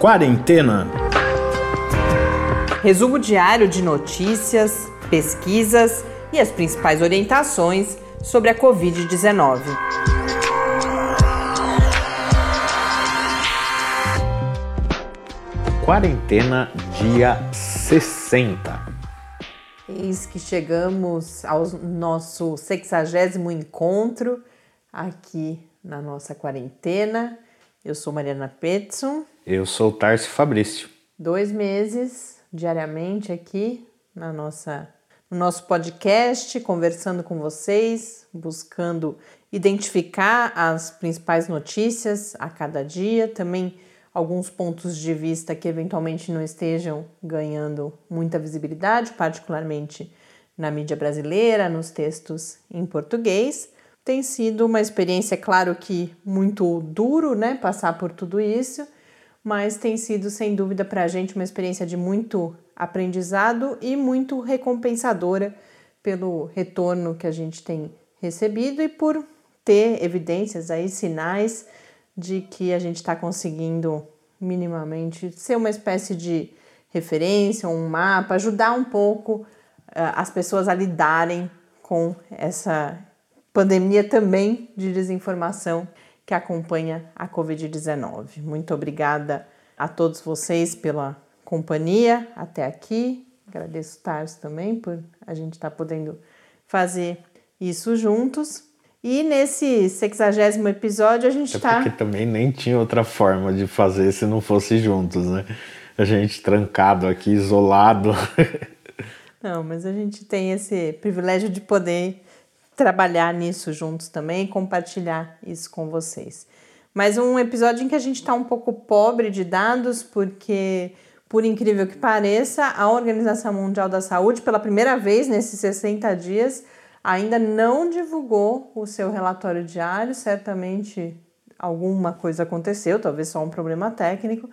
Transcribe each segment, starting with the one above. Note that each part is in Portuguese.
Quarentena. Resumo diário de notícias, pesquisas e as principais orientações sobre a Covid-19. Quarentena dia 60. Eis que chegamos ao nosso 60 encontro aqui na nossa quarentena. Eu sou Mariana Petson. Eu sou Tarcio Fabrício. Dois meses diariamente aqui na nossa, no nosso podcast, conversando com vocês, buscando identificar as principais notícias a cada dia, também alguns pontos de vista que eventualmente não estejam ganhando muita visibilidade, particularmente na mídia brasileira, nos textos em português. Tem sido uma experiência, claro que muito duro, né, passar por tudo isso, mas tem sido sem dúvida para a gente uma experiência de muito aprendizado e muito recompensadora pelo retorno que a gente tem recebido e por ter evidências aí, sinais de que a gente está conseguindo minimamente ser uma espécie de referência, um mapa, ajudar um pouco uh, as pessoas a lidarem com essa pandemia também de desinformação que acompanha a Covid-19. Muito obrigada a todos vocês pela companhia até aqui. Agradeço o Tarso também por a gente estar tá podendo fazer isso juntos. E nesse 60 episódio a gente está. É porque também nem tinha outra forma de fazer se não fosse juntos, né? A gente trancado aqui, isolado. Não, mas a gente tem esse privilégio de poder trabalhar nisso juntos também, compartilhar isso com vocês. Mas um episódio em que a gente está um pouco pobre de dados, porque, por incrível que pareça, a Organização Mundial da Saúde, pela primeira vez nesses 60 dias, ainda não divulgou o seu relatório diário. Certamente alguma coisa aconteceu, talvez só um problema técnico,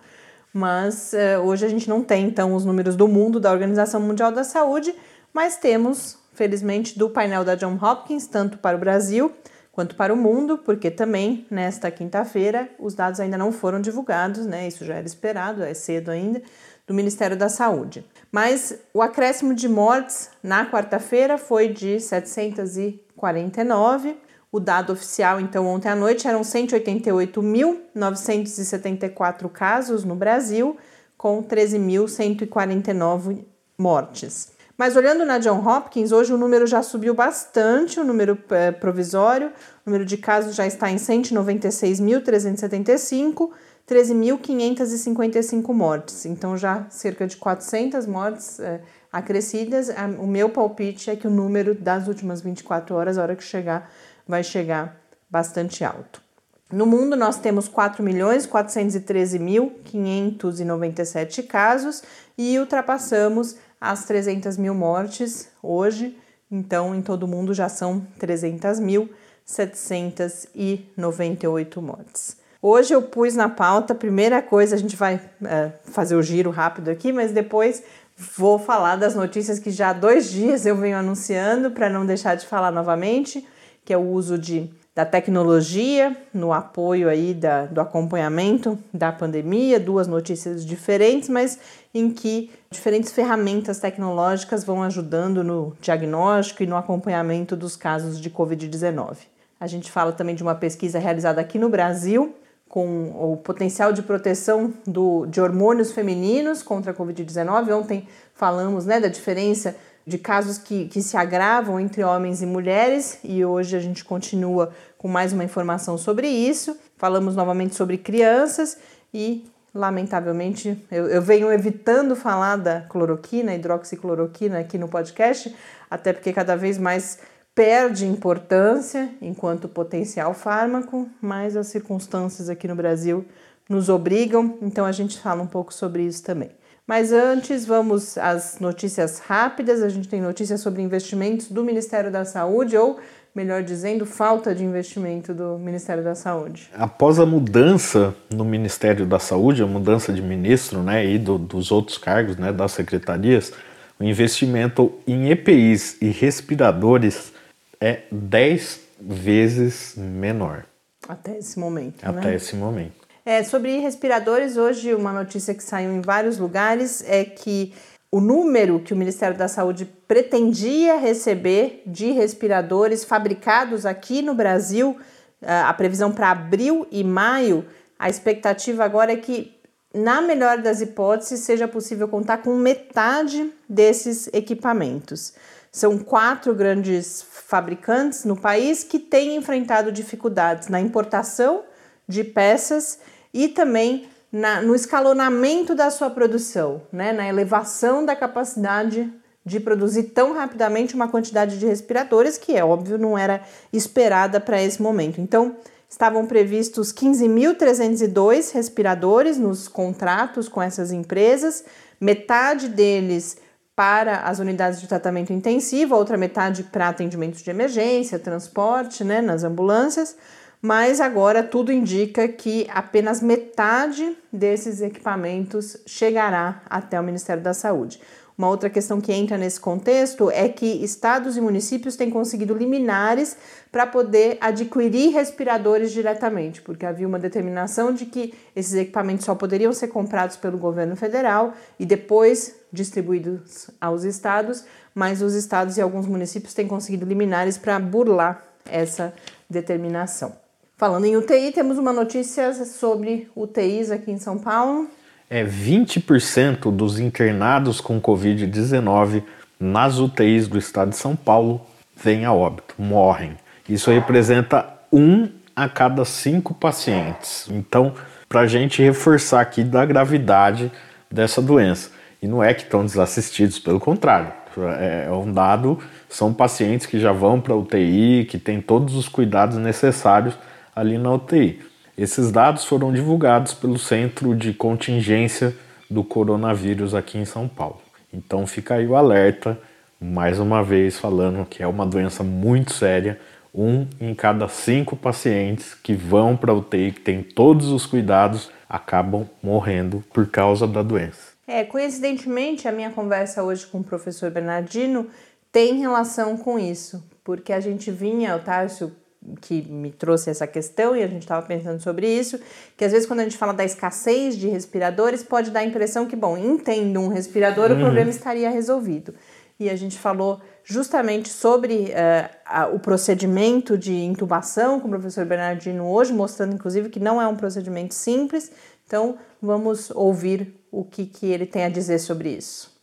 mas uh, hoje a gente não tem então os números do mundo da Organização Mundial da Saúde, mas temos felizmente, do painel da John Hopkins, tanto para o Brasil quanto para o mundo, porque também nesta quinta-feira os dados ainda não foram divulgados, né? Isso já era esperado, é cedo ainda, do Ministério da Saúde. Mas o acréscimo de mortes na quarta-feira foi de 749. O dado oficial, então, ontem à noite eram 188.974 casos no Brasil, com 13.149 mortes. Mas olhando na John Hopkins, hoje o número já subiu bastante, o número é, provisório, o número de casos já está em 196.375, 13.555 mortes. Então já cerca de 400 mortes é, acrescidas. O meu palpite é que o número das últimas 24 horas, a hora que chegar, vai chegar bastante alto. No mundo, nós temos 4.413.597 casos e ultrapassamos as 300 mil mortes hoje, então em todo o mundo já são 300.798 mortes. Hoje eu pus na pauta, primeira coisa, a gente vai é, fazer o giro rápido aqui, mas depois vou falar das notícias que já há dois dias eu venho anunciando, para não deixar de falar novamente, que é o uso de da tecnologia no apoio aí da, do acompanhamento da pandemia, duas notícias diferentes, mas em que diferentes ferramentas tecnológicas vão ajudando no diagnóstico e no acompanhamento dos casos de Covid-19. A gente fala também de uma pesquisa realizada aqui no Brasil com o potencial de proteção do, de hormônios femininos contra a Covid-19. Ontem falamos né, da diferença de casos que, que se agravam entre homens e mulheres, e hoje a gente continua com mais uma informação sobre isso. Falamos novamente sobre crianças e, lamentavelmente, eu, eu venho evitando falar da cloroquina, hidroxicloroquina aqui no podcast, até porque cada vez mais perde importância enquanto potencial fármaco, mas as circunstâncias aqui no Brasil nos obrigam, então a gente fala um pouco sobre isso também. Mas antes, vamos às notícias rápidas. A gente tem notícias sobre investimentos do Ministério da Saúde, ou melhor dizendo, falta de investimento do Ministério da Saúde. Após a mudança no Ministério da Saúde, a mudança de ministro né, e do, dos outros cargos né, das secretarias, o investimento em EPIs e respiradores é 10 vezes menor. Até esse momento. Até né? esse momento. É, sobre respiradores, hoje uma notícia que saiu em vários lugares é que o número que o Ministério da Saúde pretendia receber de respiradores fabricados aqui no Brasil, a previsão para abril e maio, a expectativa agora é que, na melhor das hipóteses, seja possível contar com metade desses equipamentos. São quatro grandes fabricantes no país que têm enfrentado dificuldades na importação de peças e também na, no escalonamento da sua produção, né, na elevação da capacidade de produzir tão rapidamente uma quantidade de respiradores que é óbvio não era esperada para esse momento. Então, estavam previstos 15.302 respiradores nos contratos com essas empresas, metade deles para as unidades de tratamento intensivo, outra metade para atendimentos de emergência, transporte, né, nas ambulâncias mas agora tudo indica que apenas metade desses equipamentos chegará até o Ministério da Saúde. Uma outra questão que entra nesse contexto é que estados e municípios têm conseguido liminares para poder adquirir respiradores diretamente, porque havia uma determinação de que esses equipamentos só poderiam ser comprados pelo governo federal e depois distribuídos aos estados, mas os estados e alguns municípios têm conseguido liminares para burlar essa determinação. Falando em UTI, temos uma notícia sobre UTIs aqui em São Paulo. É 20% dos internados com Covid-19 nas UTIs do estado de São Paulo vêm a óbito, morrem. Isso representa um a cada cinco pacientes. Então, para a gente reforçar aqui da gravidade dessa doença. E não é que estão desassistidos, pelo contrário. É, é um dado, são pacientes que já vão para UTI, que têm todos os cuidados necessários ali na UTI. Esses dados foram divulgados pelo Centro de Contingência do Coronavírus aqui em São Paulo. Então fica aí o alerta, mais uma vez falando que é uma doença muito séria. Um em cada cinco pacientes que vão para a UTI, que tem todos os cuidados, acabam morrendo por causa da doença. É, coincidentemente, a minha conversa hoje com o professor Bernardino tem relação com isso, porque a gente vinha, o Tárcio que me trouxe essa questão e a gente estava pensando sobre isso, que às vezes quando a gente fala da escassez de respiradores, pode dar a impressão que, bom, entendo um respirador, uhum. o problema estaria resolvido. E a gente falou justamente sobre uh, a, o procedimento de intubação com o professor Bernardino hoje, mostrando inclusive que não é um procedimento simples. Então, vamos ouvir o que, que ele tem a dizer sobre isso.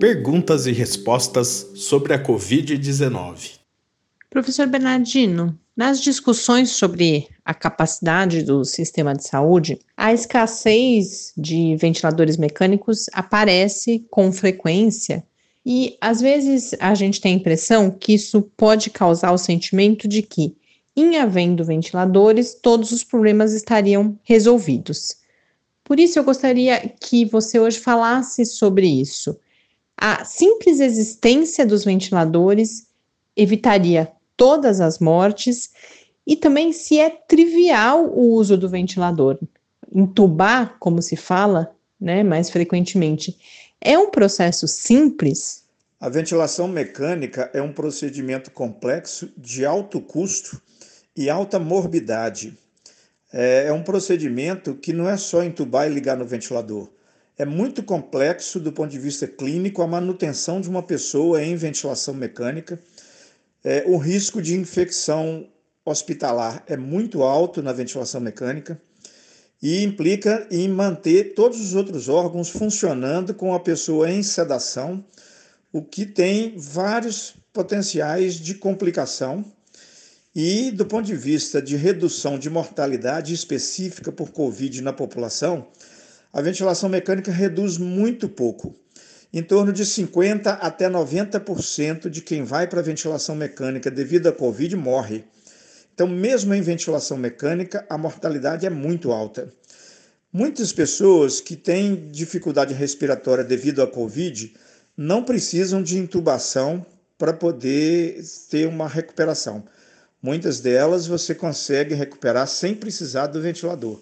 Perguntas e respostas sobre a Covid-19. Professor Bernardino, nas discussões sobre a capacidade do sistema de saúde, a escassez de ventiladores mecânicos aparece com frequência e às vezes a gente tem a impressão que isso pode causar o sentimento de que, em havendo ventiladores, todos os problemas estariam resolvidos. Por isso eu gostaria que você hoje falasse sobre isso a simples existência dos ventiladores evitaria todas as mortes e também se é trivial o uso do ventilador. Entubar, como se fala, né, mais frequentemente, é um processo simples. A ventilação mecânica é um procedimento complexo de alto custo e alta morbidade. É, é um procedimento que não é só entubar e ligar no ventilador é muito complexo do ponto de vista clínico a manutenção de uma pessoa em ventilação mecânica. É, o risco de infecção hospitalar é muito alto na ventilação mecânica e implica em manter todos os outros órgãos funcionando com a pessoa em sedação, o que tem vários potenciais de complicação. E do ponto de vista de redução de mortalidade específica por Covid na população, a ventilação mecânica reduz muito pouco. Em torno de 50% até 90% de quem vai para a ventilação mecânica devido à Covid morre. Então, mesmo em ventilação mecânica, a mortalidade é muito alta. Muitas pessoas que têm dificuldade respiratória devido à Covid não precisam de intubação para poder ter uma recuperação. Muitas delas você consegue recuperar sem precisar do ventilador.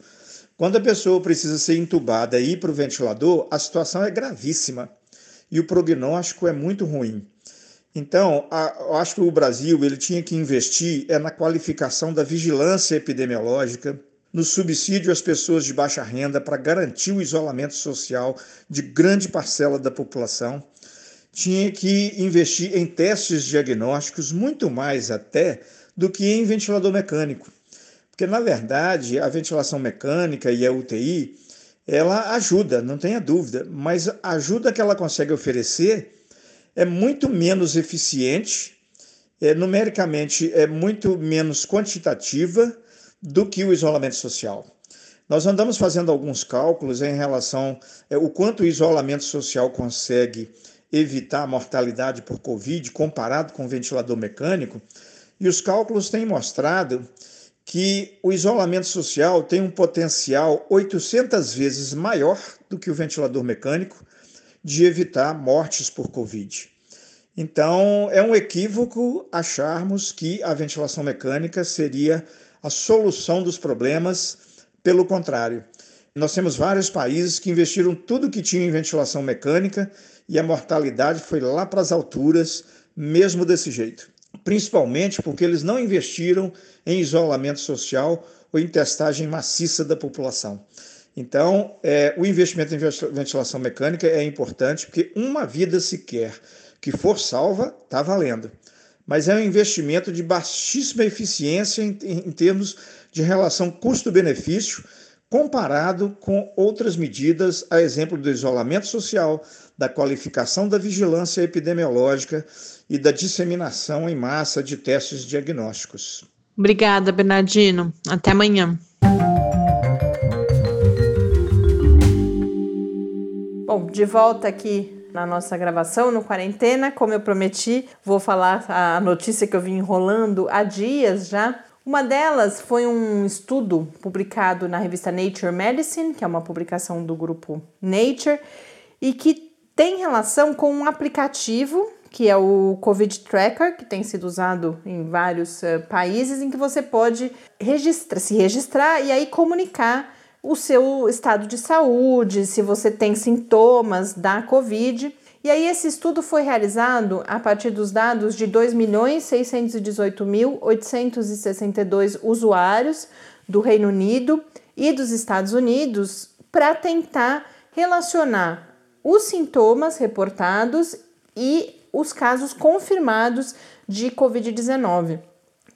Quando a pessoa precisa ser entubada e ir para o ventilador, a situação é gravíssima e o prognóstico é muito ruim. Então, a, eu acho que o Brasil ele tinha que investir é na qualificação da vigilância epidemiológica, no subsídio às pessoas de baixa renda para garantir o isolamento social de grande parcela da população. Tinha que investir em testes diagnósticos, muito mais até do que em ventilador mecânico. Porque, na verdade, a ventilação mecânica e a UTI, ela ajuda, não tenha dúvida, mas a ajuda que ela consegue oferecer é muito menos eficiente, é, numericamente é muito menos quantitativa do que o isolamento social. Nós andamos fazendo alguns cálculos em relação ao é, quanto o isolamento social consegue evitar a mortalidade por Covid comparado com o ventilador mecânico, e os cálculos têm mostrado que o isolamento social tem um potencial 800 vezes maior do que o ventilador mecânico de evitar mortes por Covid. Então, é um equívoco acharmos que a ventilação mecânica seria a solução dos problemas. Pelo contrário, nós temos vários países que investiram tudo que tinha em ventilação mecânica e a mortalidade foi lá para as alturas, mesmo desse jeito. Principalmente porque eles não investiram em isolamento social ou em testagem maciça da população. Então, é, o investimento em ventilação mecânica é importante porque uma vida sequer que for salva está valendo mas é um investimento de baixíssima eficiência em, em termos de relação custo-benefício, comparado com outras medidas, a exemplo do isolamento social, da qualificação da vigilância epidemiológica e da disseminação em massa de testes diagnósticos. Obrigada, Bernardino. Até amanhã. Bom, de volta aqui na nossa gravação no Quarentena. Como eu prometi, vou falar a notícia que eu vim enrolando há dias já. Uma delas foi um estudo publicado na revista Nature Medicine, que é uma publicação do grupo Nature, e que tem relação com um aplicativo que é o Covid Tracker, que tem sido usado em vários uh, países, em que você pode registra, se registrar e aí comunicar o seu estado de saúde, se você tem sintomas da Covid. E aí esse estudo foi realizado a partir dos dados de 2.618.862 usuários do Reino Unido e dos Estados Unidos para tentar relacionar os sintomas reportados e os casos confirmados de Covid-19.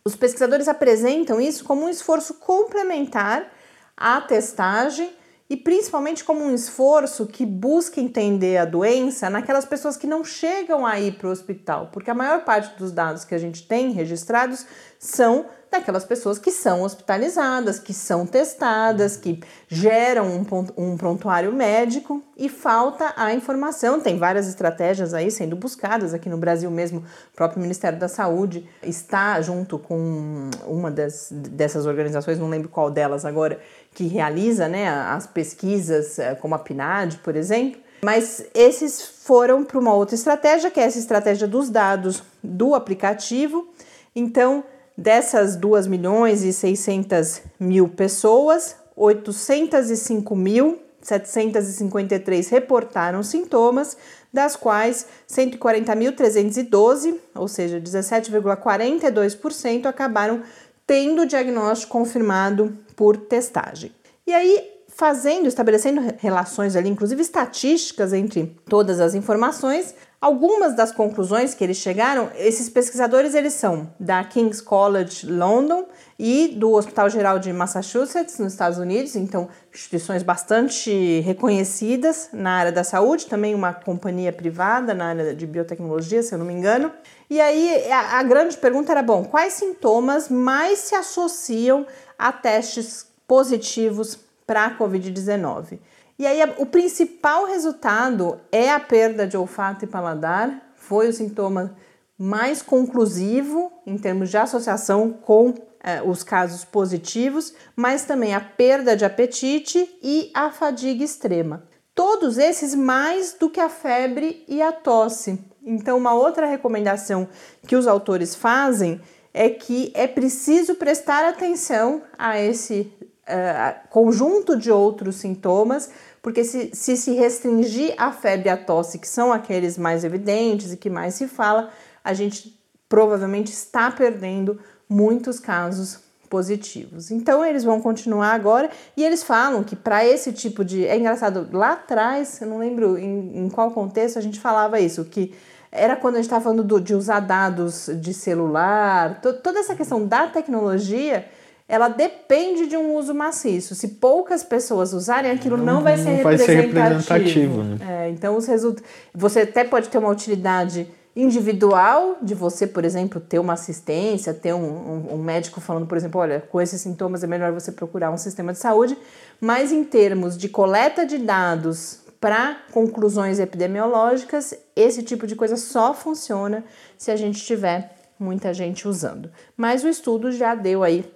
Os pesquisadores apresentam isso como um esforço complementar a testagem e principalmente como um esforço que busca entender a doença naquelas pessoas que não chegam a ir para o hospital, porque a maior parte dos dados que a gente tem registrados são daquelas pessoas que são hospitalizadas, que são testadas, que geram um, um prontuário médico e falta a informação. Tem várias estratégias aí sendo buscadas aqui no Brasil mesmo. O próprio Ministério da Saúde está junto com uma das, dessas organizações, não lembro qual delas agora, que realiza né, as pesquisas, eh, como a PNAD, por exemplo. Mas esses foram para uma outra estratégia, que é essa estratégia dos dados do aplicativo. Então, Dessas 2 milhões e 600 mil pessoas, 805.753 reportaram sintomas, das quais 140.312, ou seja, 17,42%, acabaram tendo o diagnóstico confirmado por testagem. E aí, fazendo, estabelecendo relações ali, inclusive estatísticas entre todas as informações, Algumas das conclusões que eles chegaram, esses pesquisadores eles são da King's College London e do Hospital Geral de Massachusetts, nos Estados Unidos, então instituições bastante reconhecidas na área da saúde, também uma companhia privada na área de biotecnologia, se eu não me engano. E aí a, a grande pergunta era, bom, quais sintomas mais se associam a testes positivos para a COVID-19? E aí, o principal resultado é a perda de olfato e paladar, foi o sintoma mais conclusivo em termos de associação com eh, os casos positivos, mas também a perda de apetite e a fadiga extrema. Todos esses mais do que a febre e a tosse. Então, uma outra recomendação que os autores fazem é que é preciso prestar atenção a esse uh, conjunto de outros sintomas porque se, se se restringir a febre e a tosse, que são aqueles mais evidentes e que mais se fala, a gente provavelmente está perdendo muitos casos positivos. Então eles vão continuar agora e eles falam que para esse tipo de. É engraçado, lá atrás, eu não lembro em, em qual contexto a gente falava isso, que era quando a gente estava falando do, de usar dados de celular, to, toda essa questão da tecnologia ela depende de um uso maciço. Se poucas pessoas usarem, aquilo não, não vai ser não representativo. Vai ser representativo né? é, então, os resultados. Você até pode ter uma utilidade individual de você, por exemplo, ter uma assistência, ter um, um, um, médico falando, por exemplo, olha, com esses sintomas é melhor você procurar um sistema de saúde, mas em termos de coleta de dados para conclusões epidemiológicas, esse tipo de coisa só funciona se a gente tiver muita gente usando. Mas o estudo já deu aí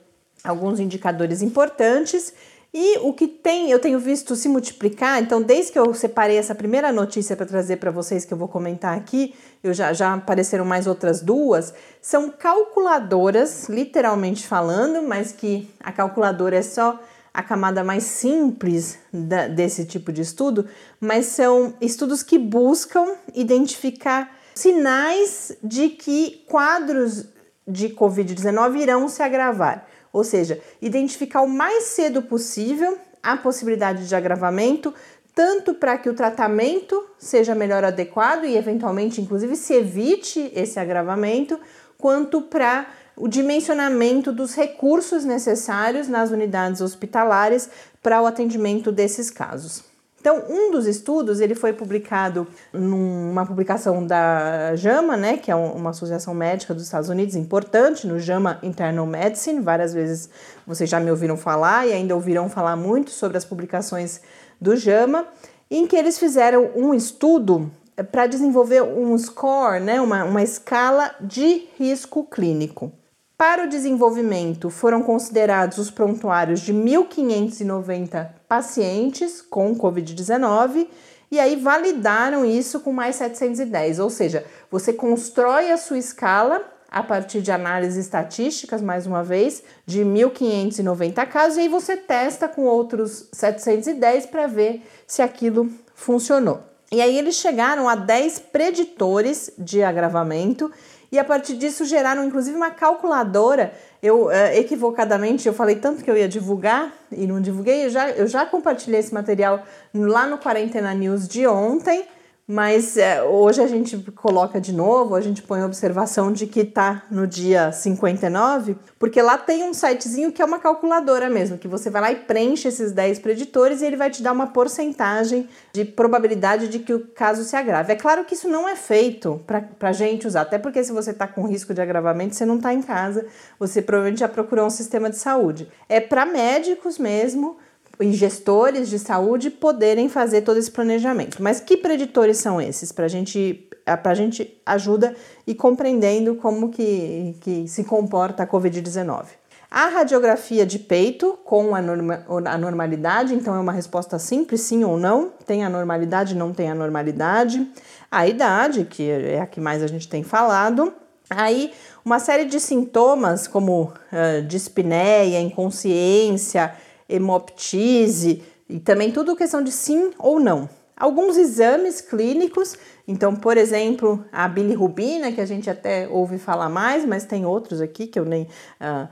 alguns indicadores importantes. E o que tem, eu tenho visto se multiplicar, então desde que eu separei essa primeira notícia para trazer para vocês que eu vou comentar aqui, eu já, já apareceram mais outras duas, são calculadoras, literalmente falando, mas que a calculadora é só a camada mais simples da, desse tipo de estudo, mas são estudos que buscam identificar sinais de que quadros de Covid-19 irão se agravar ou seja, identificar o mais cedo possível a possibilidade de agravamento, tanto para que o tratamento seja melhor adequado e eventualmente, inclusive, se evite esse agravamento, quanto para o dimensionamento dos recursos necessários nas unidades hospitalares para o atendimento desses casos. Então, um dos estudos ele foi publicado numa publicação da JAMA, né, que é uma associação médica dos Estados Unidos importante, no JAMA Internal Medicine. Várias vezes vocês já me ouviram falar e ainda ouvirão falar muito sobre as publicações do JAMA, em que eles fizeram um estudo para desenvolver um score, né, uma, uma escala de risco clínico. Para o desenvolvimento, foram considerados os prontuários de 1.590 pacientes com Covid-19 e aí validaram isso com mais 710, ou seja, você constrói a sua escala a partir de análises estatísticas, mais uma vez, de 1.590 casos, e aí você testa com outros 710 para ver se aquilo funcionou. E aí eles chegaram a 10 preditores de agravamento e a partir disso geraram inclusive uma calculadora. Eu uh, equivocadamente eu falei tanto que eu ia divulgar e não divulguei. Eu já, eu já compartilhei esse material lá no Quarentena News de ontem mas é, hoje a gente coloca de novo, a gente põe a observação de que está no dia 59, porque lá tem um sitezinho que é uma calculadora mesmo, que você vai lá e preenche esses 10 preditores e ele vai te dar uma porcentagem de probabilidade de que o caso se agrave. É claro que isso não é feito para gente usar, até porque se você está com risco de agravamento, você não está em casa, você provavelmente já procurou um sistema de saúde. É para médicos mesmo e gestores de saúde poderem fazer todo esse planejamento. Mas que preditores são esses? Para gente, a gente ajuda e compreendendo como que, que se comporta a Covid-19. A radiografia de peito com a, norma, normalidade, então é uma resposta simples, sim ou não. Tem a normalidade, não tem a normalidade. A idade, que é a que mais a gente tem falado. Aí, uma série de sintomas como uh, dispneia, inconsciência, hemoptise e também tudo questão de sim ou não. Alguns exames clínicos, então, por exemplo, a bilirrubina, que a gente até ouve falar mais, mas tem outros aqui que eu nem. Uh,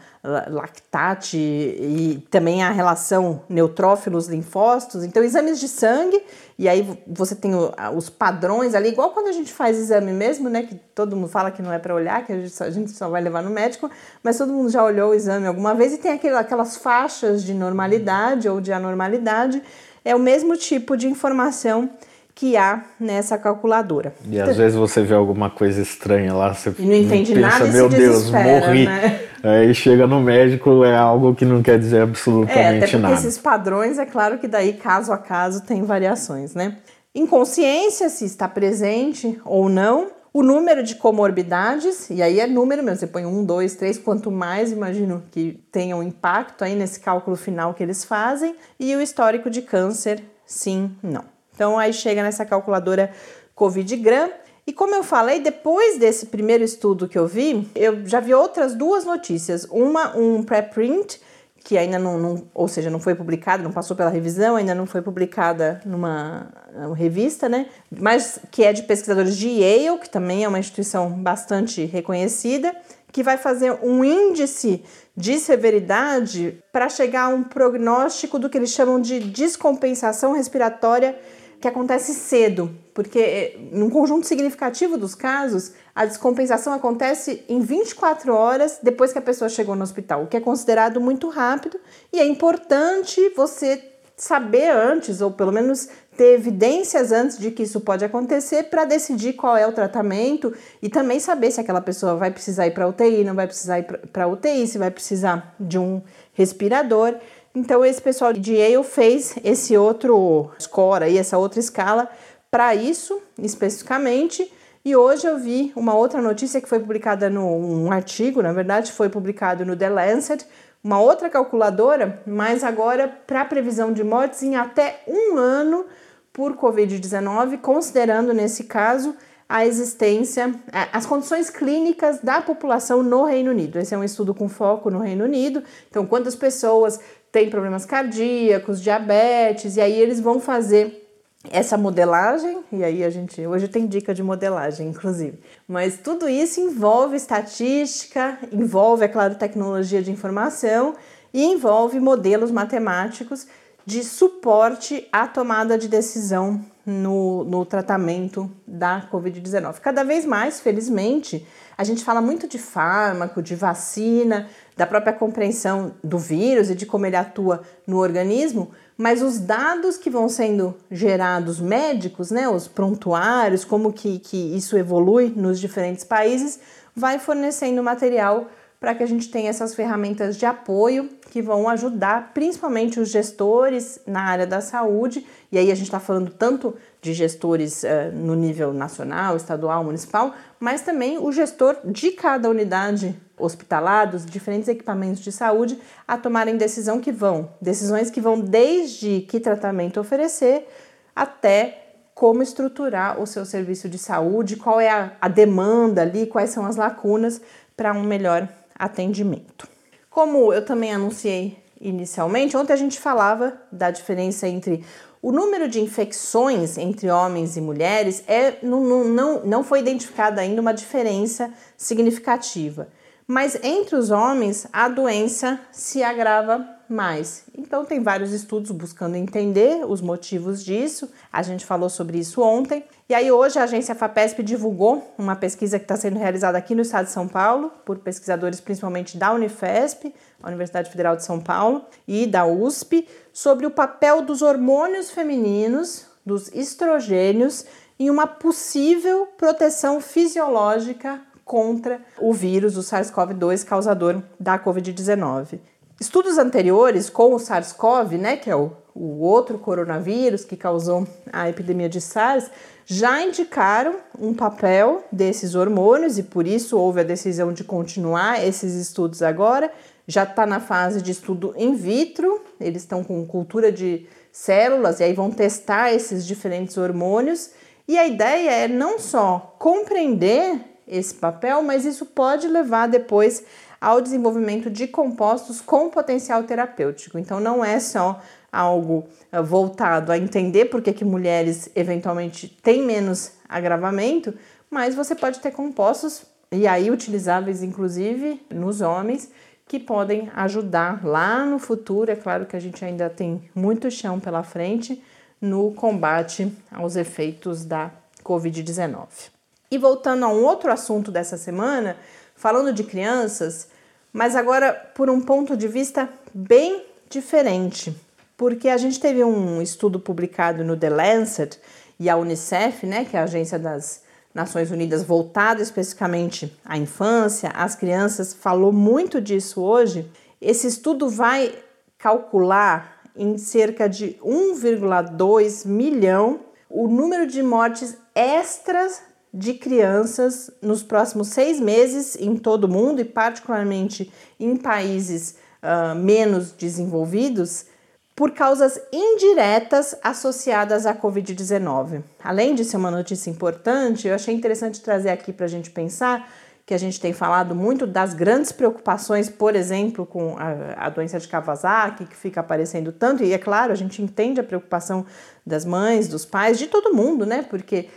lactate e também a relação neutrófilos-linfócitos. Então, exames de sangue, e aí você tem os padrões ali, igual quando a gente faz exame mesmo, né? Que todo mundo fala que não é para olhar, que a gente, só, a gente, só, vai levar no médico, mas todo mundo já olhou o exame alguma vez e tem aquelas faixas de normalidade ou de anormalidade. É o mesmo tipo de informação que há nessa calculadora. E às vezes você vê alguma coisa estranha lá, você e não entende pensa, nada meu Deus, morri. Né? Aí chega no médico, é algo que não quer dizer absolutamente é, até nada. Esses padrões, é claro que daí, caso a caso, tem variações, né? Inconsciência, se está presente ou não. O número de comorbidades, e aí é número mesmo, você põe um, dois, três, quanto mais, imagino que tenha um impacto aí nesse cálculo final que eles fazem. E o histórico de câncer, sim, não. Então aí chega nessa calculadora Covid-Gram. E como eu falei, depois desse primeiro estudo que eu vi, eu já vi outras duas notícias. Uma, um preprint que ainda não, não, ou seja, não foi publicada, não passou pela revisão, ainda não foi publicada numa revista, né? Mas que é de pesquisadores de Yale, que também é uma instituição bastante reconhecida, que vai fazer um índice de severidade para chegar a um prognóstico do que eles chamam de descompensação respiratória que acontece cedo, porque eh, num conjunto significativo dos casos, a descompensação acontece em 24 horas depois que a pessoa chegou no hospital, o que é considerado muito rápido e é importante você saber antes, ou pelo menos ter evidências antes de que isso pode acontecer para decidir qual é o tratamento e também saber se aquela pessoa vai precisar ir para UTI, não vai precisar ir para UTI, se vai precisar de um respirador. Então esse pessoal de Yale fez esse outro score aí, essa outra escala para isso especificamente. E hoje eu vi uma outra notícia que foi publicada num um artigo, na verdade, foi publicado no The Lancet, uma outra calculadora, mas agora para previsão de mortes em até um ano por Covid-19, considerando nesse caso a existência, as condições clínicas da população no Reino Unido. Esse é um estudo com foco no Reino Unido. Então, quantas pessoas têm problemas cardíacos, diabetes, e aí eles vão fazer essa modelagem, e aí a gente hoje tem dica de modelagem, inclusive. Mas tudo isso envolve estatística, envolve, é claro, tecnologia de informação e envolve modelos matemáticos de suporte à tomada de decisão no, no tratamento da Covid-19. Cada vez mais, felizmente, a gente fala muito de fármaco, de vacina, da própria compreensão do vírus e de como ele atua no organismo, mas os dados que vão sendo gerados médicos, né, os prontuários, como que, que isso evolui nos diferentes países, vai fornecendo material para que a gente tenha essas ferramentas de apoio que vão ajudar principalmente os gestores na área da saúde, e aí a gente está falando tanto de gestores uh, no nível nacional, estadual, municipal, mas também o gestor de cada unidade hospitalar, dos diferentes equipamentos de saúde, a tomarem decisão que vão, decisões que vão desde que tratamento oferecer até como estruturar o seu serviço de saúde, qual é a, a demanda ali, quais são as lacunas para um melhor atendimento. Como eu também anunciei inicialmente, ontem a gente falava da diferença entre o número de infecções entre homens e mulheres é, não, não, não foi identificada ainda uma diferença significativa. Mas entre os homens, a doença se agrava mais. Então, tem vários estudos buscando entender os motivos disso. A gente falou sobre isso ontem. E aí, hoje, a agência FAPESP divulgou uma pesquisa que está sendo realizada aqui no estado de São Paulo, por pesquisadores principalmente da Unifesp, a Universidade Federal de São Paulo, e da USP, sobre o papel dos hormônios femininos, dos estrogênios, em uma possível proteção fisiológica contra o vírus, o SARS-CoV-2, causador da Covid-19. Estudos anteriores com o SARS-CoV, né, que é o, o outro coronavírus que causou a epidemia de SARS, já indicaram um papel desses hormônios e por isso houve a decisão de continuar esses estudos agora. Já está na fase de estudo in vitro, eles estão com cultura de células e aí vão testar esses diferentes hormônios. E a ideia é não só compreender esse papel, mas isso pode levar depois ao desenvolvimento de compostos com potencial terapêutico. Então não é só algo eh, voltado a entender por que, que mulheres eventualmente têm menos agravamento, mas você pode ter compostos e aí utilizáveis inclusive nos homens que podem ajudar lá no futuro. É claro que a gente ainda tem muito chão pela frente no combate aos efeitos da Covid-19. E voltando a um outro assunto dessa semana, falando de crianças, mas agora por um ponto de vista bem diferente, porque a gente teve um estudo publicado no The Lancet e a Unicef, né, que é a agência das Nações Unidas voltada especificamente à infância, às crianças, falou muito disso hoje. Esse estudo vai calcular em cerca de 1,2 milhão o número de mortes extras de crianças nos próximos seis meses em todo o mundo e, particularmente, em países uh, menos desenvolvidos, por causas indiretas associadas à Covid-19. Além de ser uma notícia importante, eu achei interessante trazer aqui para a gente pensar que a gente tem falado muito das grandes preocupações, por exemplo, com a, a, doença de Kawasaki, que fica aparecendo tanto, e é claro, a gente entende a preocupação das mães, dos pais, de todo mundo, né? Porque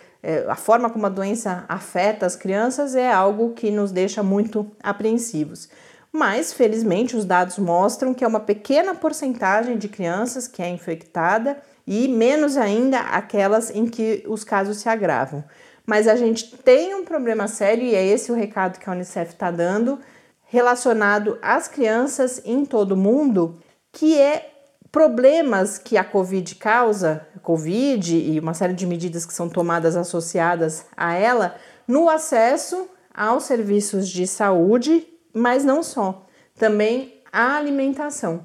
a forma como a doença afeta as crianças é algo que nos deixa muito apreensivos. Mas, felizmente, os dados mostram que é uma pequena porcentagem de crianças que é infectada e menos ainda aquelas em que os casos se agravam. Mas a gente tem um problema sério, e é esse o recado que a Unicef está dando, relacionado às crianças em todo o mundo, que é problemas que a Covid causa, Covid e uma série de medidas que são tomadas associadas a ela, no acesso aos serviços de saúde, mas não só, também a alimentação.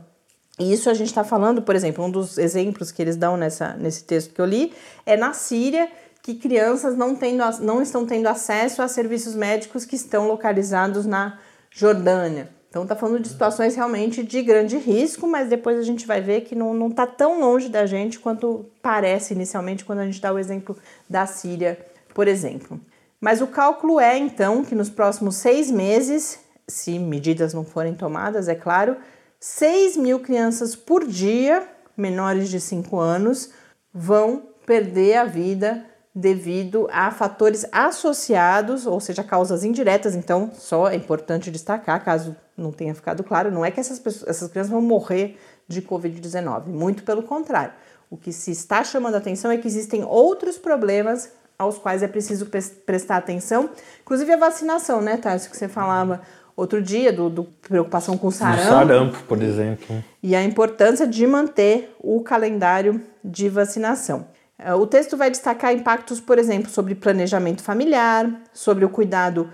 E isso a gente está falando, por exemplo, um dos exemplos que eles dão nessa, nesse texto que eu li é na Síria, que crianças não, tendo, não estão tendo acesso a serviços médicos que estão localizados na Jordânia. Então está falando de situações realmente de grande risco, mas depois a gente vai ver que não está tão longe da gente quanto parece inicialmente quando a gente dá o exemplo da Síria, por exemplo. Mas o cálculo é então que nos próximos seis meses, se medidas não forem tomadas, é claro, 6 mil crianças por dia, menores de 5 anos, vão perder a vida devido a fatores associados, ou seja, causas indiretas. Então, só é importante destacar, caso não tenha ficado claro, não é que essas, pessoas, essas crianças vão morrer de Covid-19, muito pelo contrário. O que se está chamando a atenção é que existem outros problemas aos quais é preciso prestar atenção, inclusive a vacinação, né, Tarso, que você falava outro dia, do, do preocupação com sarampo. sarampo, por exemplo. E a importância de manter o calendário de vacinação. É, o texto vai destacar impactos, por exemplo, sobre planejamento familiar, sobre o cuidado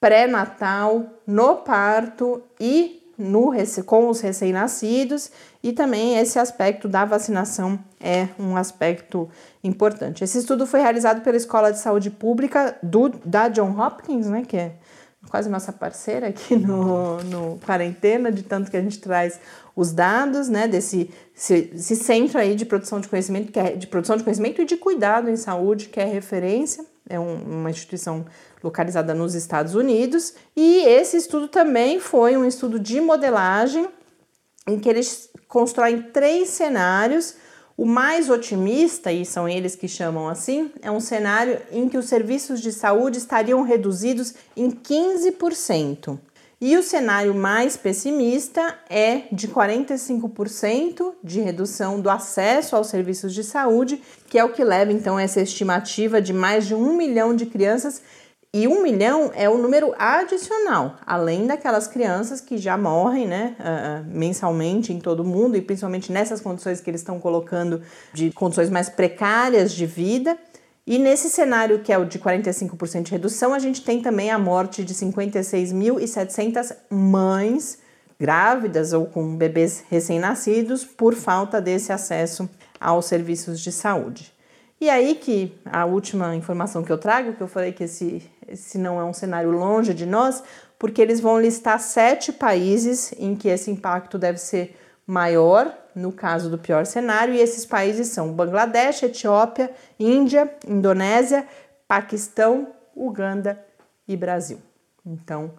pré-natal, no parto e no, com os recém-nascidos, e também esse aspecto da vacinação é um aspecto importante. Esse estudo foi realizado pela Escola de Saúde Pública do, da John Hopkins, né, que é quase nossa parceira aqui no, no Quarentena, de tanto que a gente traz os dados, né, desse esse, esse centro aí de produção de conhecimento, que é de produção de conhecimento e de cuidado em saúde, que é referência, é um, uma instituição localizada nos Estados Unidos, e esse estudo também foi um estudo de modelagem em que eles constroem três cenários o mais otimista, e são eles que chamam assim, é um cenário em que os serviços de saúde estariam reduzidos em 15%. E o cenário mais pessimista é de 45% de redução do acesso aos serviços de saúde, que é o que leva então a essa estimativa de mais de um milhão de crianças e um milhão é o número adicional, além daquelas crianças que já morrem né, uh, mensalmente em todo o mundo, e principalmente nessas condições que eles estão colocando de condições mais precárias de vida. E nesse cenário que é o de 45% de redução, a gente tem também a morte de 56.700 mães grávidas ou com bebês recém-nascidos por falta desse acesso aos serviços de saúde. E aí que a última informação que eu trago, que eu falei que esse se não é um cenário longe de nós, porque eles vão listar sete países em que esse impacto deve ser maior, no caso do pior cenário, e esses países são Bangladesh, Etiópia, Índia, Indonésia, Paquistão, Uganda e Brasil. Então,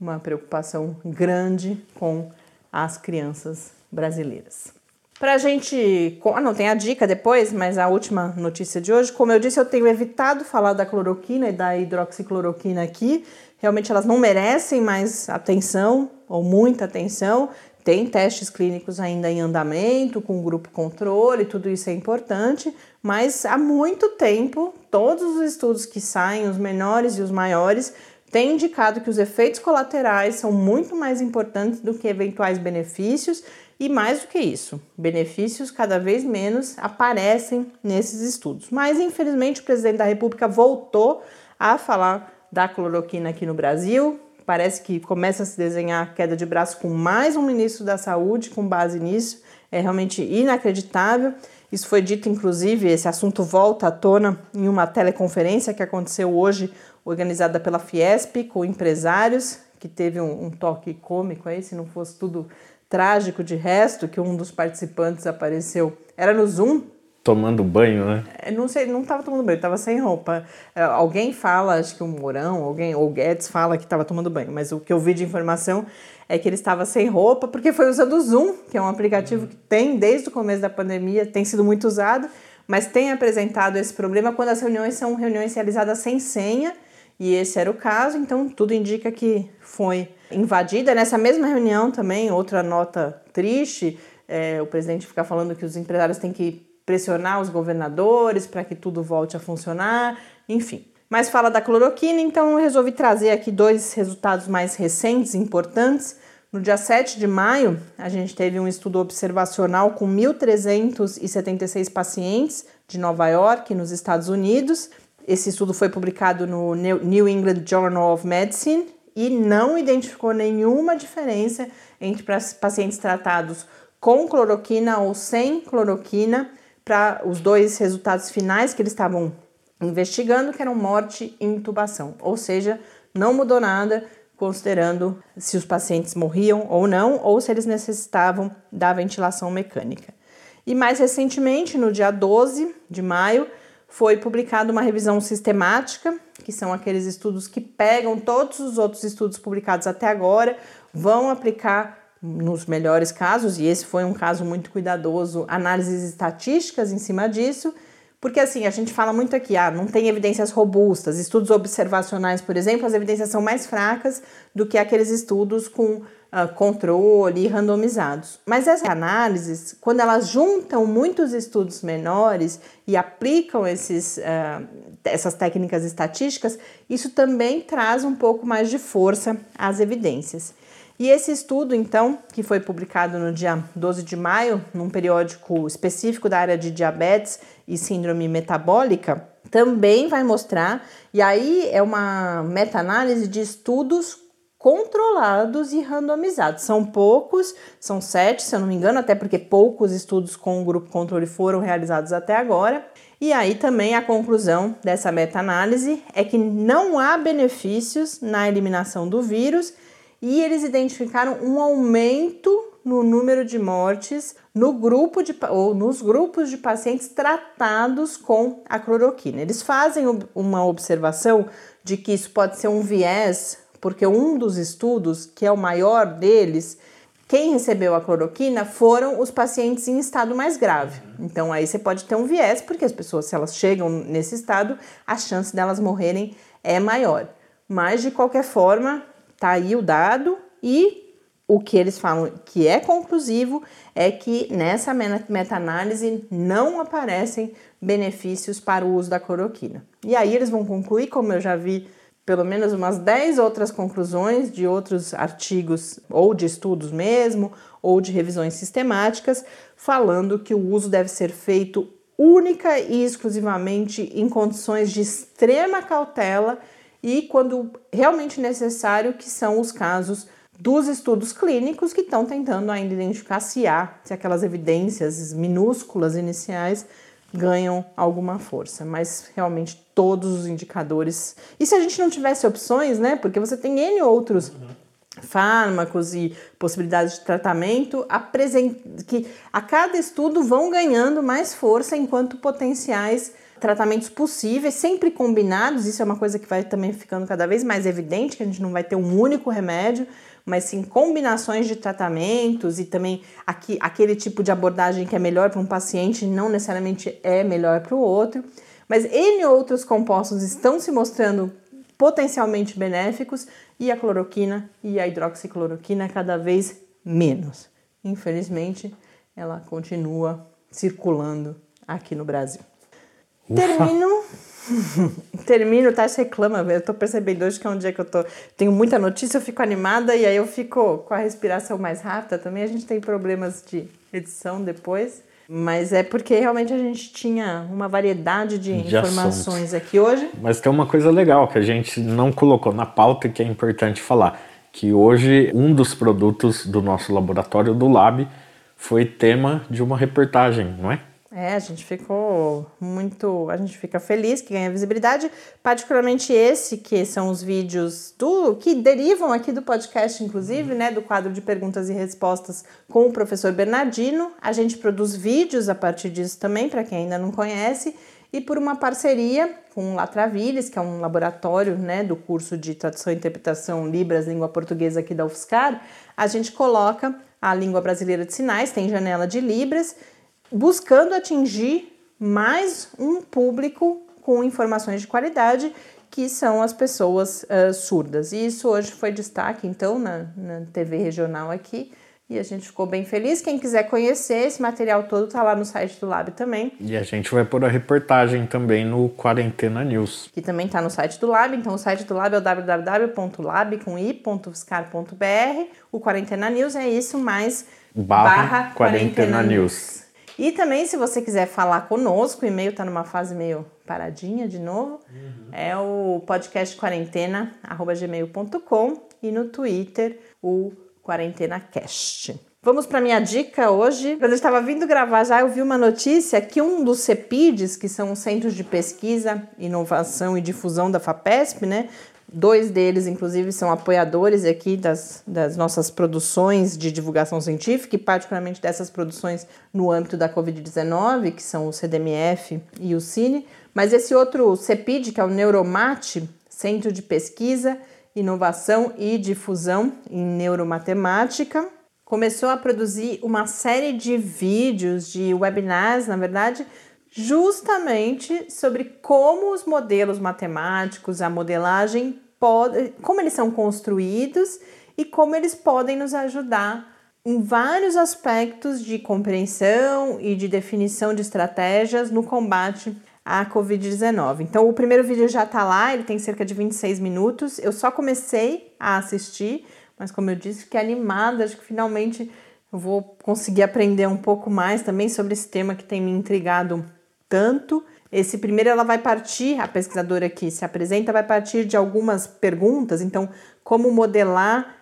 uma preocupação grande com as crianças brasileiras. Para a gente. Ah, não, tem a dica depois, mas a última notícia de hoje. Como eu disse, eu tenho evitado falar da cloroquina e da hidroxicloroquina aqui. Realmente elas não merecem mais atenção ou muita atenção. Tem testes clínicos ainda em andamento, com grupo controle, tudo isso é importante, mas há muito tempo, todos os estudos que saem, os menores e os maiores, têm indicado que os efeitos colaterais são muito mais importantes do que eventuais benefícios e mais do que isso, benefícios cada vez menos aparecem nesses estudos. Mas infelizmente o presidente da República voltou a falar da cloroquina aqui no Brasil. Parece que começa a se desenhar queda de braço com mais um ministro da Saúde com base nisso. É realmente inacreditável. Isso foi dito, inclusive, esse assunto volta à tona em uma teleconferência que aconteceu hoje, organizada pela Fiesp, com empresários, que teve um, um toque cômico aí, se não fosse tudo trágico de resto que um dos participantes apareceu. Era no Zoom, tomando banho, né? É, não sei, não estava tomando banho, estava sem roupa. É, alguém fala, acho que o Mourão, alguém, ou Guedes fala que estava tomando banho, mas o que eu vi de informação é que ele estava sem roupa porque foi usando o Zoom, que é um aplicativo que tem desde o começo da pandemia, tem sido muito usado, mas tem apresentado esse problema quando as reuniões são reuniões realizadas sem senha, e esse era o caso, então tudo indica que foi invadida. Nessa mesma reunião também, outra nota triste, é, o presidente fica falando que os empresários têm que pressionar os governadores para que tudo volte a funcionar, enfim. Mas fala da cloroquina, então eu resolvi trazer aqui dois resultados mais recentes, importantes. No dia 7 de maio, a gente teve um estudo observacional com 1.376 pacientes de Nova York, nos Estados Unidos. Esse estudo foi publicado no New England Journal of Medicine e não identificou nenhuma diferença entre pacientes tratados com cloroquina ou sem cloroquina para os dois resultados finais que eles estavam investigando, que eram morte e intubação. Ou seja, não mudou nada considerando se os pacientes morriam ou não, ou se eles necessitavam da ventilação mecânica. E mais recentemente, no dia 12 de maio, foi publicada uma revisão sistemática, que são aqueles estudos que pegam todos os outros estudos publicados até agora, vão aplicar nos melhores casos, e esse foi um caso muito cuidadoso, análises estatísticas em cima disso, porque assim, a gente fala muito aqui, ah, não tem evidências robustas, estudos observacionais, por exemplo, as evidências são mais fracas do que aqueles estudos com uh, controle randomizados. Mas essas análises, quando elas juntam muitos estudos menores e aplicam esses, uh, essas técnicas estatísticas, isso também traz um pouco mais de força às evidências. E esse estudo, então, que foi publicado no dia 12 de maio, num periódico específico da área de diabetes e síndrome metabólica, também vai mostrar, e aí é uma meta-análise de estudos controlados e randomizados. São poucos, são sete, se eu não me engano, até porque poucos estudos com o grupo controle foram realizados até agora. E aí também a conclusão dessa meta-análise é que não há benefícios na eliminação do vírus e eles identificaram um aumento no número de mortes no grupo de, ou nos grupos de pacientes tratados com a cloroquina. Eles fazem uma observação de que isso pode ser um viés, porque um dos estudos, que é o maior deles, quem recebeu a cloroquina foram os pacientes em estado mais grave. Então aí você pode ter um viés, porque as pessoas, se elas chegam nesse estado, a chance delas morrerem é maior. Mas de qualquer forma, Tá aí o dado e o que eles falam que é conclusivo é que nessa meta-análise não aparecem benefícios para o uso da cloroquina. E aí eles vão concluir, como eu já vi pelo menos umas 10 outras conclusões de outros artigos, ou de estudos mesmo, ou de revisões sistemáticas, falando que o uso deve ser feito única e exclusivamente em condições de extrema cautela e quando realmente necessário, que são os casos dos estudos clínicos que estão tentando ainda identificar se há, se aquelas evidências minúsculas iniciais ganham alguma força, mas realmente todos os indicadores. E se a gente não tivesse opções, né? Porque você tem N outros fármacos e possibilidades de tratamento que a cada estudo vão ganhando mais força enquanto potenciais tratamentos possíveis, sempre combinados. Isso é uma coisa que vai também ficando cada vez mais evidente, que a gente não vai ter um único remédio, mas sim combinações de tratamentos e também aqui, aquele tipo de abordagem que é melhor para um paciente não necessariamente é melhor para o outro. Mas N outros compostos estão se mostrando potencialmente benéficos e a cloroquina e a hidroxicloroquina cada vez menos. Infelizmente, ela continua circulando aqui no Brasil. Termino. Termino, tá? Você reclama, eu tô percebendo hoje que é um dia que eu tô. Tenho muita notícia, eu fico animada e aí eu fico com a respiração mais rápida também. A gente tem problemas de edição depois. Mas é porque realmente a gente tinha uma variedade de, de informações assuntos. aqui hoje. Mas tem uma coisa legal que a gente não colocou na pauta que é importante falar. Que hoje um dos produtos do nosso laboratório do Lab foi tema de uma reportagem, não é? É, a gente ficou muito. A gente fica feliz que ganha visibilidade, particularmente esse, que são os vídeos do que derivam aqui do podcast, inclusive, né? Do quadro de perguntas e respostas com o professor Bernardino. A gente produz vídeos a partir disso também, para quem ainda não conhece, e por uma parceria com o Latraviles, que é um laboratório né, do curso de tradução e interpretação Libras, língua portuguesa aqui da UFSCar, a gente coloca a língua brasileira de sinais, tem janela de Libras buscando atingir mais um público com informações de qualidade, que são as pessoas uh, surdas. E isso hoje foi destaque, então, na, na TV regional aqui. E a gente ficou bem feliz. Quem quiser conhecer esse material todo está lá no site do Lab também. E a gente vai pôr a reportagem também no Quarentena News. Que também está no site do Lab. Então o site do Lab é o www.lab.i.fiscar.br. O Quarentena News é isso, mais barra, barra Quarentena, Quarentena News. News. E também, se você quiser falar conosco, o e-mail está numa fase meio paradinha de novo, uhum. é o podcast quarentena, gmail.com e no Twitter, o QuarentenaCast. Vamos para minha dica hoje. Quando eu estava vindo gravar já, eu vi uma notícia que um dos CEPIDs, que são os Centros de Pesquisa, Inovação e Difusão da FAPESP, né, Dois deles, inclusive, são apoiadores aqui das, das nossas produções de divulgação científica e, particularmente, dessas produções no âmbito da Covid-19, que são o CDMF e o CINE. Mas esse outro CEPID, que é o Neuromate, Centro de Pesquisa, Inovação e Difusão em Neuromatemática, começou a produzir uma série de vídeos, de webinars, na verdade, justamente sobre como os modelos matemáticos, a modelagem, pode, como eles são construídos e como eles podem nos ajudar em vários aspectos de compreensão e de definição de estratégias no combate à Covid-19. Então, o primeiro vídeo já está lá, ele tem cerca de 26 minutos. Eu só comecei a assistir, mas como eu disse, fiquei animada, acho que finalmente eu vou conseguir aprender um pouco mais também sobre esse tema que tem me intrigado tanto. Esse primeiro ela vai partir, a pesquisadora que se apresenta vai partir de algumas perguntas, então como modelar,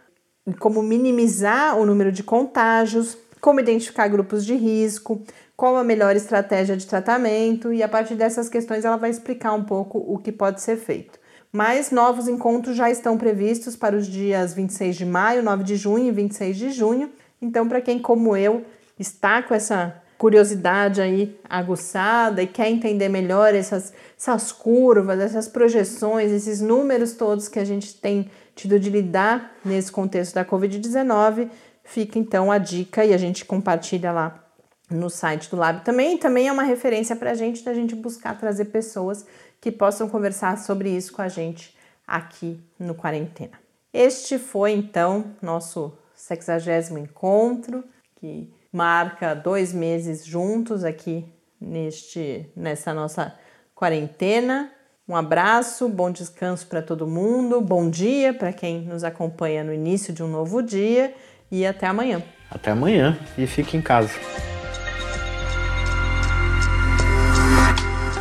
como minimizar o número de contágios, como identificar grupos de risco, qual a melhor estratégia de tratamento e a partir dessas questões ela vai explicar um pouco o que pode ser feito. Mas novos encontros já estão previstos para os dias 26 de maio, 9 de junho e 26 de junho. Então, para quem como eu está com essa curiosidade aí aguçada e quer entender melhor essas, essas curvas, essas projeções, esses números todos que a gente tem tido de lidar nesse contexto da Covid-19, fica então a dica e a gente compartilha lá no site do Lab também. Também é uma referência para a gente da gente buscar trazer pessoas que possam conversar sobre isso com a gente aqui no Quarentena. Este foi então nosso 60 encontro que marca dois meses juntos aqui neste nessa nossa quarentena. Um abraço, bom descanso para todo mundo, bom dia para quem nos acompanha no início de um novo dia e até amanhã. Até amanhã e fique em casa.